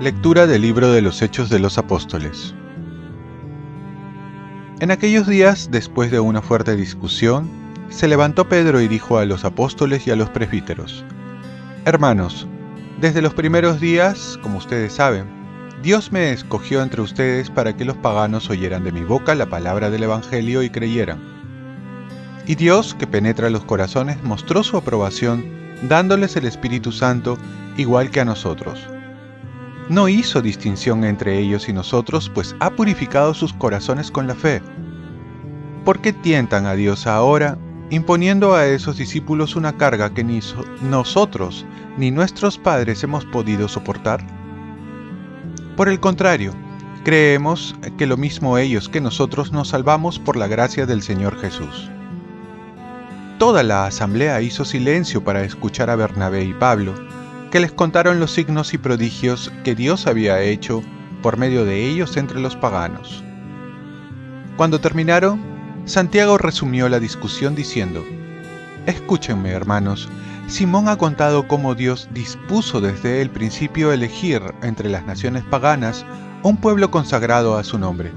Lectura del libro de los Hechos de los Apóstoles. En aquellos días, después de una fuerte discusión, se levantó Pedro y dijo a los apóstoles y a los presbíteros, Hermanos, desde los primeros días, como ustedes saben, Dios me escogió entre ustedes para que los paganos oyeran de mi boca la palabra del Evangelio y creyeran. Y Dios, que penetra los corazones, mostró su aprobación dándoles el Espíritu Santo igual que a nosotros no hizo distinción entre ellos y nosotros, pues ha purificado sus corazones con la fe. ¿Por qué tientan a Dios ahora, imponiendo a esos discípulos una carga que ni nosotros ni nuestros padres hemos podido soportar? Por el contrario, creemos que lo mismo ellos que nosotros nos salvamos por la gracia del Señor Jesús. Toda la asamblea hizo silencio para escuchar a Bernabé y Pablo, que les contaron los signos y prodigios que Dios había hecho por medio de ellos entre los paganos. Cuando terminaron, Santiago resumió la discusión diciendo, Escúchenme, hermanos, Simón ha contado cómo Dios dispuso desde el principio elegir entre las naciones paganas un pueblo consagrado a su nombre.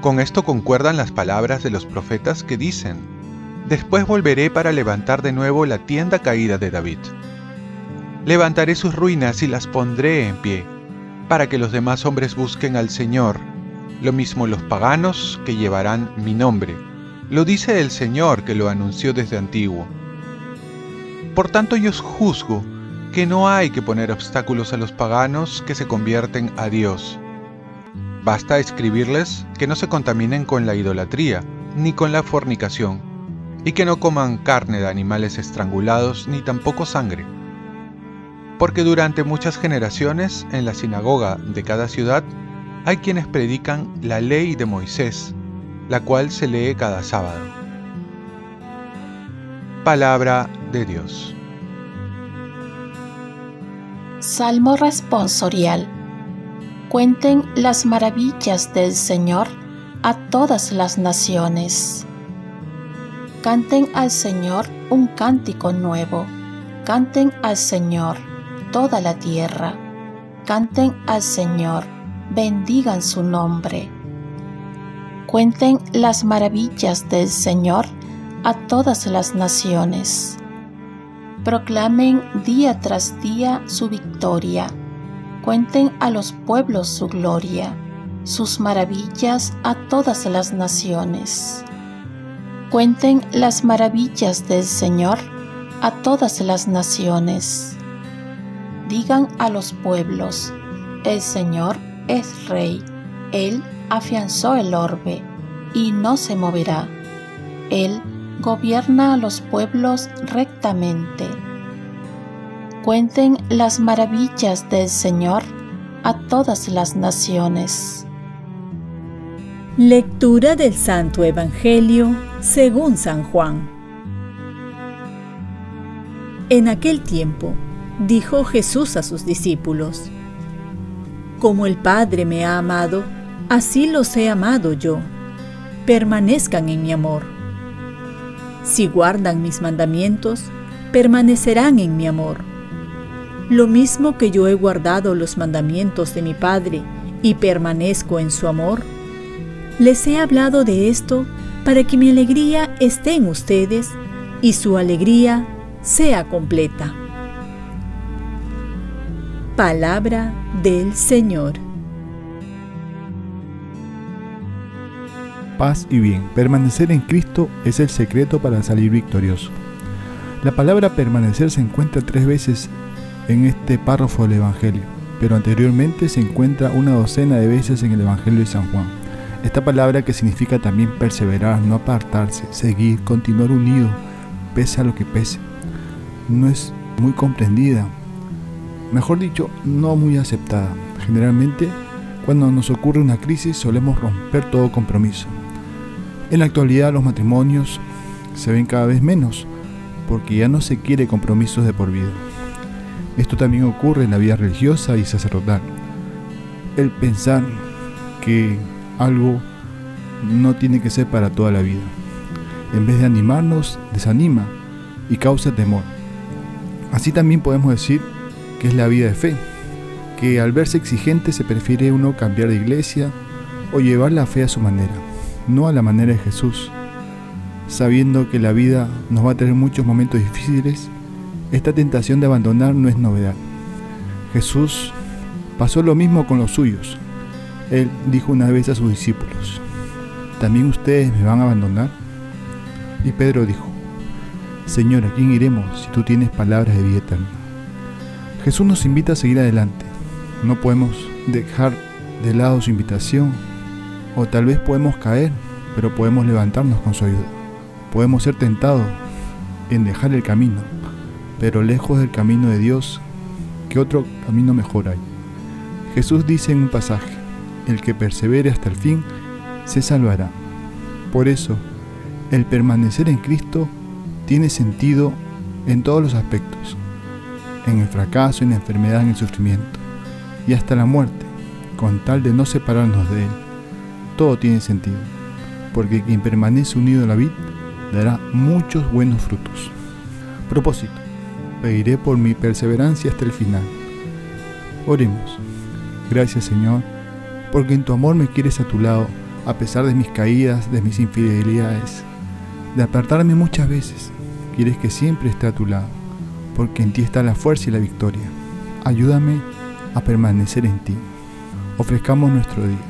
Con esto concuerdan las palabras de los profetas que dicen, Después volveré para levantar de nuevo la tienda caída de David. Levantaré sus ruinas y las pondré en pie, para que los demás hombres busquen al Señor, lo mismo los paganos que llevarán mi nombre. Lo dice el Señor que lo anunció desde antiguo. Por tanto yo os juzgo que no hay que poner obstáculos a los paganos que se convierten a Dios. Basta escribirles que no se contaminen con la idolatría, ni con la fornicación, y que no coman carne de animales estrangulados, ni tampoco sangre porque durante muchas generaciones en la sinagoga de cada ciudad hay quienes predican la ley de Moisés, la cual se lee cada sábado. Palabra Dios. Salmo responsorial. Cuenten las maravillas del Señor a todas las naciones. Canten al Señor un cántico nuevo. Canten al Señor toda la tierra. Canten al Señor, bendigan su nombre. Cuenten las maravillas del Señor a todas las naciones. Proclamen día tras día su victoria. Cuenten a los pueblos su gloria, sus maravillas a todas las naciones. Cuenten las maravillas del Señor a todas las naciones digan a los pueblos, el Señor es rey, Él afianzó el orbe y no se moverá. Él gobierna a los pueblos rectamente. Cuenten las maravillas del Señor a todas las naciones. Lectura del Santo Evangelio según San Juan. En aquel tiempo, dijo Jesús a sus discípulos, Como el Padre me ha amado, así los he amado yo. Permanezcan en mi amor. Si guardan mis mandamientos, permanecerán en mi amor. Lo mismo que yo he guardado los mandamientos de mi Padre y permanezco en su amor, les he hablado de esto para que mi alegría esté en ustedes y su alegría sea completa. Palabra del Señor. Paz y bien. Permanecer en Cristo es el secreto para salir victorioso. La palabra permanecer se encuentra tres veces en este párrafo del Evangelio, pero anteriormente se encuentra una docena de veces en el Evangelio de San Juan. Esta palabra que significa también perseverar, no apartarse, seguir, continuar unido, pese a lo que pese, no es muy comprendida mejor dicho, no muy aceptada. Generalmente, cuando nos ocurre una crisis solemos romper todo compromiso. En la actualidad los matrimonios se ven cada vez menos porque ya no se quiere compromisos de por vida. Esto también ocurre en la vida religiosa y sacerdotal. El pensar que algo no tiene que ser para toda la vida. En vez de animarnos, desanima y causa temor. Así también podemos decir que es la vida de fe, que al verse exigente se prefiere uno cambiar de iglesia o llevar la fe a su manera, no a la manera de Jesús. Sabiendo que la vida nos va a tener muchos momentos difíciles, esta tentación de abandonar no es novedad. Jesús pasó lo mismo con los suyos. Él dijo una vez a sus discípulos, ¿también ustedes me van a abandonar? Y Pedro dijo, Señor, ¿a quién iremos si tú tienes palabras de vida eterna? Jesús nos invita a seguir adelante. No podemos dejar de lado su invitación, o tal vez podemos caer, pero podemos levantarnos con su ayuda. Podemos ser tentados en dejar el camino, pero lejos del camino de Dios, que otro camino mejor hay. Jesús dice en un pasaje, el que persevere hasta el fin, se salvará. Por eso, el permanecer en Cristo tiene sentido en todos los aspectos, en el fracaso, en la enfermedad, en el sufrimiento y hasta la muerte, con tal de no separarnos de Él. Todo tiene sentido, porque quien permanece unido a la vid dará muchos buenos frutos. Propósito, pediré por mi perseverancia hasta el final. Oremos. Gracias Señor, porque en tu amor me quieres a tu lado, a pesar de mis caídas, de mis infidelidades, de apartarme muchas veces quieres que siempre esté a tu lado, porque en ti está la fuerza y la victoria. Ayúdame a permanecer en ti. Ofrezcamos nuestro día.